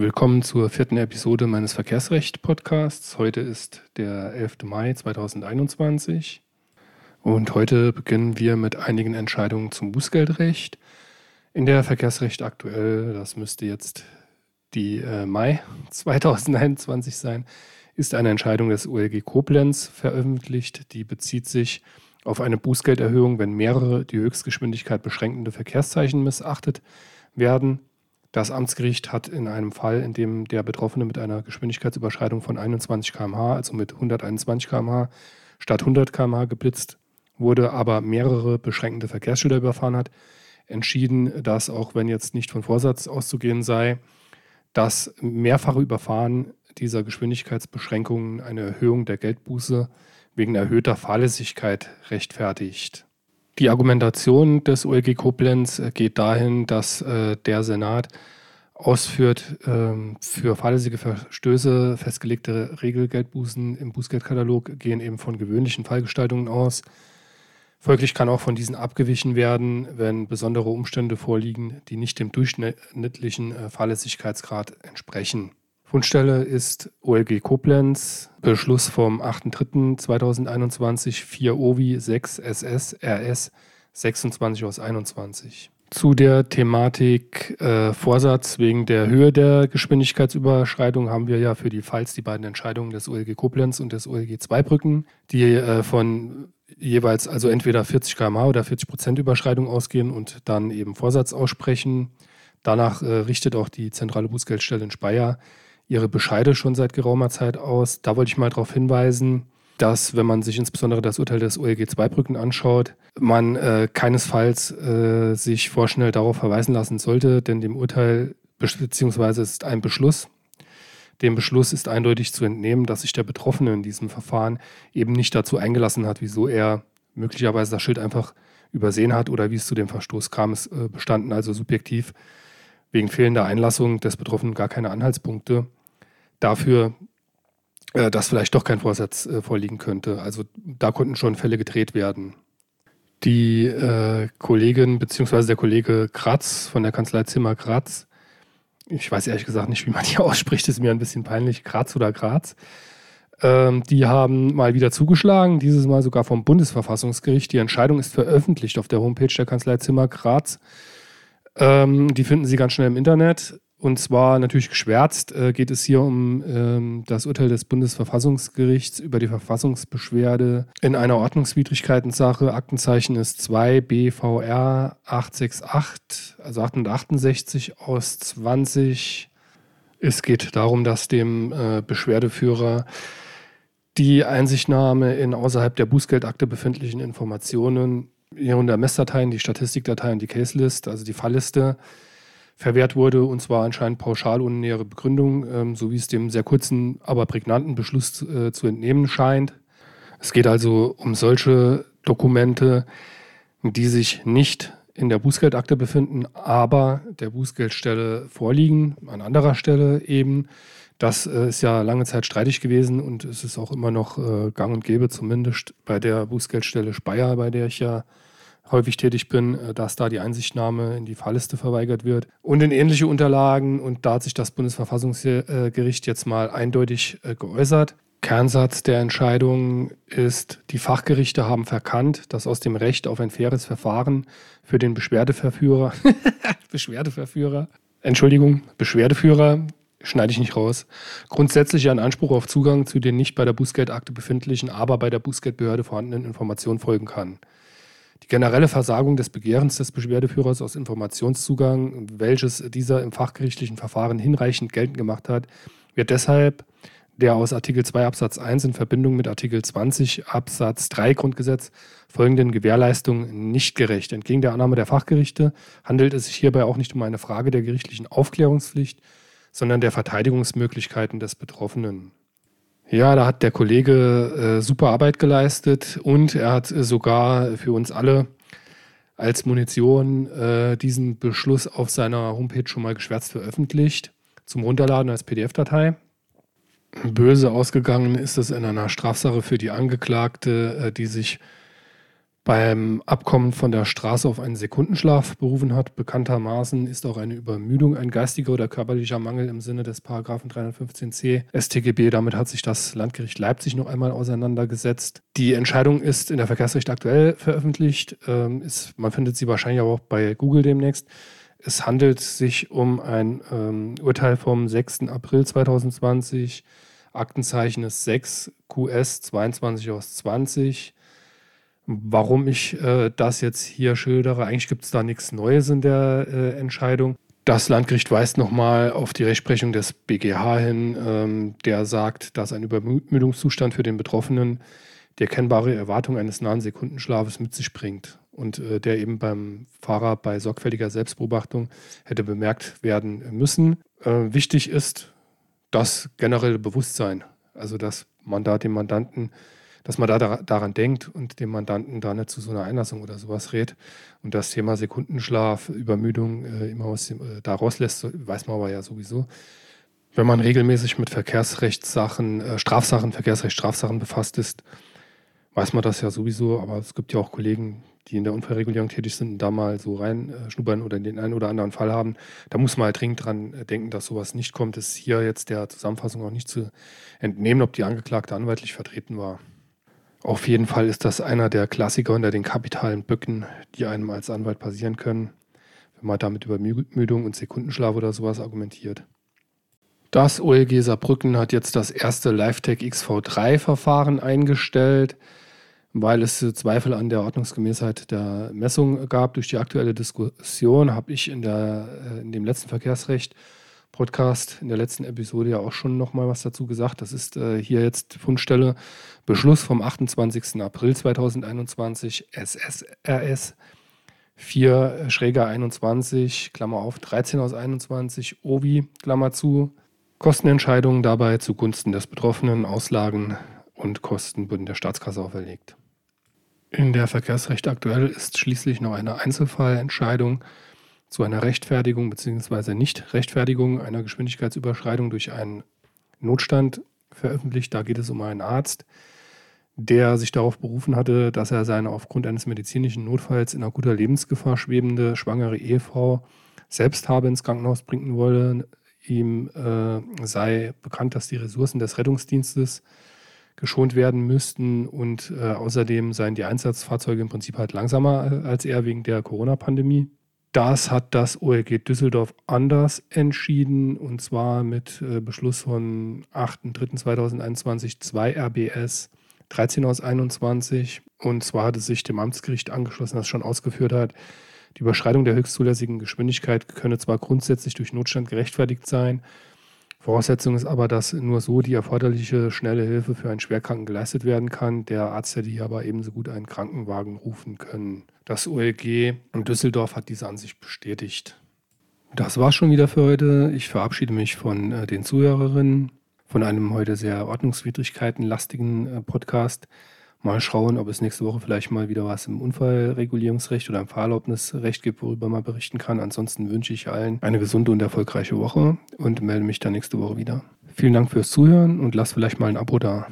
Willkommen zur vierten Episode meines Verkehrsrecht-Podcasts. Heute ist der 11. Mai 2021 und heute beginnen wir mit einigen Entscheidungen zum Bußgeldrecht. In der Verkehrsrecht aktuell, das müsste jetzt die äh, Mai 2021 sein, ist eine Entscheidung des OLG Koblenz veröffentlicht. Die bezieht sich auf eine Bußgelderhöhung, wenn mehrere die Höchstgeschwindigkeit beschränkende Verkehrszeichen missachtet werden. Das Amtsgericht hat in einem Fall, in dem der Betroffene mit einer Geschwindigkeitsüberschreitung von 21 km/h, also mit 121 km/h statt 100 km/h geblitzt wurde, aber mehrere beschränkende Verkehrsschilder überfahren hat, entschieden, dass auch wenn jetzt nicht von Vorsatz auszugehen sei, das mehrfache Überfahren dieser Geschwindigkeitsbeschränkungen eine Erhöhung der Geldbuße wegen erhöhter Fahrlässigkeit rechtfertigt. Die Argumentation des OLG Koblenz äh, geht dahin, dass äh, der Senat ausführt, ähm, für fahrlässige Verstöße festgelegte Regelgeldbußen im Bußgeldkatalog gehen eben von gewöhnlichen Fallgestaltungen aus. Folglich kann auch von diesen abgewichen werden, wenn besondere Umstände vorliegen, die nicht dem durchschnittlichen äh, Fahrlässigkeitsgrad entsprechen. Fundstelle ist OLG Koblenz, Beschluss vom 8.3.2021, 4 OVI 6 SS RS 26 aus 21. Zu der Thematik äh, Vorsatz wegen der Höhe der Geschwindigkeitsüberschreitung haben wir ja für die Falls die beiden Entscheidungen des OLG Koblenz und des OLG Zweibrücken, die äh, von jeweils also entweder 40 km/h oder 40 Prozent Überschreitung ausgehen und dann eben Vorsatz aussprechen. Danach äh, richtet auch die zentrale Bußgeldstelle in Speyer ihre Bescheide schon seit geraumer Zeit aus. Da wollte ich mal darauf hinweisen, dass, wenn man sich insbesondere das Urteil des OLG Zweibrücken anschaut, man äh, keinesfalls äh, sich vorschnell darauf verweisen lassen sollte, denn dem Urteil beziehungsweise ist ein Beschluss. Dem Beschluss ist eindeutig zu entnehmen, dass sich der Betroffene in diesem Verfahren eben nicht dazu eingelassen hat, wieso er möglicherweise das Schild einfach übersehen hat oder wie es zu dem Verstoß kam. Es äh, bestanden also subjektiv wegen fehlender Einlassung des Betroffenen gar keine Anhaltspunkte dafür, äh, dass vielleicht doch kein Vorsatz äh, vorliegen könnte. Also da konnten schon Fälle gedreht werden. Die äh, Kollegin bzw. der Kollege Kratz von der Kanzlei Zimmer Kratz, ich weiß ehrlich gesagt nicht, wie man die ausspricht, ist mir ein bisschen peinlich, Kratz oder Graz, ähm, die haben mal wieder zugeschlagen, dieses Mal sogar vom Bundesverfassungsgericht. Die Entscheidung ist veröffentlicht auf der Homepage der Kanzlei Zimmer Graz. Ähm, die finden Sie ganz schnell im Internet. Und zwar natürlich geschwärzt äh, geht es hier um ähm, das Urteil des Bundesverfassungsgerichts über die Verfassungsbeschwerde in einer Ordnungswidrigkeitensache. Aktenzeichen ist 2 BVR 868, also 868 aus 20. Es geht darum, dass dem äh, Beschwerdeführer die Einsichtnahme in außerhalb der Bußgeldakte befindlichen Informationen, hier unter Messdateien, die Statistikdateien, die Case List, also die Fallliste, verwehrt wurde, und zwar anscheinend pauschal ohne nähere Begründung, ähm, so wie es dem sehr kurzen, aber prägnanten Beschluss äh, zu entnehmen scheint. Es geht also um solche Dokumente, die sich nicht in der Bußgeldakte befinden, aber der Bußgeldstelle vorliegen, an anderer Stelle eben. Das äh, ist ja lange Zeit streitig gewesen und es ist auch immer noch äh, gang und gäbe, zumindest bei der Bußgeldstelle Speyer, bei der ich ja häufig tätig bin, äh, dass da die Einsichtnahme in die Fallliste verweigert wird und in ähnliche Unterlagen. Und da hat sich das Bundesverfassungsgericht jetzt mal eindeutig äh, geäußert. Kernsatz der Entscheidung ist, die Fachgerichte haben verkannt, dass aus dem Recht auf ein faires Verfahren für den Beschwerdeverführer, Beschwerdeverführer, Entschuldigung, Beschwerdeführer, schneide ich nicht raus, grundsätzlich ein Anspruch auf Zugang zu den nicht bei der Bußgeldakte befindlichen, aber bei der Bußgeldbehörde vorhandenen Informationen folgen kann. Die generelle Versagung des Begehrens des Beschwerdeführers aus Informationszugang, welches dieser im fachgerichtlichen Verfahren hinreichend geltend gemacht hat, wird deshalb der aus Artikel 2 Absatz 1 in Verbindung mit Artikel 20 Absatz 3 Grundgesetz folgenden Gewährleistung nicht gerecht. Entgegen der Annahme der Fachgerichte handelt es sich hierbei auch nicht um eine Frage der gerichtlichen Aufklärungspflicht, sondern der Verteidigungsmöglichkeiten des Betroffenen. Ja, da hat der Kollege äh, super Arbeit geleistet und er hat äh, sogar für uns alle als Munition äh, diesen Beschluss auf seiner Homepage schon mal geschwärzt veröffentlicht, zum Runterladen als PDF-Datei. Böse ausgegangen ist es in einer Strafsache für die Angeklagte, äh, die sich beim Abkommen von der Straße auf einen Sekundenschlaf berufen hat. Bekanntermaßen ist auch eine Übermüdung ein geistiger oder körperlicher Mangel im Sinne des Paragraphen 315c StGB. Damit hat sich das Landgericht Leipzig noch einmal auseinandergesetzt. Die Entscheidung ist in der Verkehrsrecht aktuell veröffentlicht. Ähm, ist, man findet sie wahrscheinlich auch bei Google demnächst. Es handelt sich um ein ähm, Urteil vom 6. April 2020. Aktenzeichen ist 6 QS 22 aus 20. Warum ich äh, das jetzt hier schildere, eigentlich gibt es da nichts Neues in der äh, Entscheidung. Das Landgericht weist nochmal auf die Rechtsprechung des BGH hin, ähm, der sagt, dass ein Übermüdungszustand für den Betroffenen die erkennbare Erwartung eines nahen Sekundenschlafes mit sich bringt und äh, der eben beim Fahrer bei sorgfältiger Selbstbeobachtung hätte bemerkt werden müssen. Äh, wichtig ist das generelle Bewusstsein, also dass man da dem Mandanten dass man da, daran denkt und dem Mandanten da nicht zu so einer Einlassung oder sowas rät. Und das Thema Sekundenschlaf, Übermüdung äh, immer aus dem, äh, da rauslässt, weiß man aber ja sowieso. Wenn man regelmäßig mit Verkehrsrechtssachen, äh, Strafsachen, Verkehrsrecht, Strafsachen befasst ist, weiß man das ja sowieso. Aber es gibt ja auch Kollegen, die in der Unfallregulierung tätig sind und da mal so reinschnuppern oder den einen oder anderen Fall haben. Da muss man halt dringend dran äh, denken, dass sowas nicht kommt. Das ist hier jetzt der Zusammenfassung auch nicht zu entnehmen, ob die Angeklagte anwaltlich vertreten war. Auf jeden Fall ist das einer der Klassiker unter den kapitalen Böcken, die einem als Anwalt passieren können, wenn man damit über Müdung und Sekundenschlaf oder sowas argumentiert. Das OLG Saarbrücken hat jetzt das erste LiveTech XV3-Verfahren eingestellt, weil es Zweifel an der Ordnungsgemäßheit der Messung gab. Durch die aktuelle Diskussion habe ich in, der, äh, in dem letzten Verkehrsrecht Podcast in der letzten Episode ja auch schon nochmal was dazu gesagt. Das ist äh, hier jetzt Fundstelle Beschluss vom 28. April 2021 SSRS 4 Schräger 21, Klammer auf, 13 aus 21, OVI, Klammer zu. Kostenentscheidungen dabei zugunsten des Betroffenen, Auslagen und Kosten wurden der Staatskasse auferlegt. In der Verkehrsrecht aktuell ist schließlich noch eine Einzelfallentscheidung zu einer Rechtfertigung bzw. Nichtrechtfertigung einer Geschwindigkeitsüberschreitung durch einen Notstand veröffentlicht. Da geht es um einen Arzt, der sich darauf berufen hatte, dass er seine aufgrund eines medizinischen Notfalls in akuter Lebensgefahr schwebende schwangere Ehefrau selbst habe ins Krankenhaus bringen wolle. Ihm äh, sei bekannt, dass die Ressourcen des Rettungsdienstes geschont werden müssten und äh, außerdem seien die Einsatzfahrzeuge im Prinzip halt langsamer als er wegen der Corona-Pandemie. Das hat das OLG Düsseldorf anders entschieden und zwar mit äh, Beschluss von 8.3.2021 2 RBS 13 aus 21. Und zwar hatte sich dem Amtsgericht angeschlossen, das schon ausgeführt hat, die Überschreitung der höchstzulässigen Geschwindigkeit könne zwar grundsätzlich durch Notstand gerechtfertigt sein, Voraussetzung ist aber, dass nur so die erforderliche schnelle Hilfe für einen Schwerkranken geleistet werden kann. Der Arzt hätte hier aber ebenso gut einen Krankenwagen rufen können. Das OLG in Düsseldorf hat diese Ansicht bestätigt. Das war's schon wieder für heute. Ich verabschiede mich von äh, den Zuhörerinnen, von einem heute sehr ordnungswidrigkeitenlastigen äh, Podcast. Mal schauen, ob es nächste Woche vielleicht mal wieder was im Unfallregulierungsrecht oder im Fahrerlaubnisrecht gibt, worüber man berichten kann. Ansonsten wünsche ich allen eine gesunde und erfolgreiche Woche und melde mich dann nächste Woche wieder. Vielen Dank fürs Zuhören und lasst vielleicht mal ein Abo da.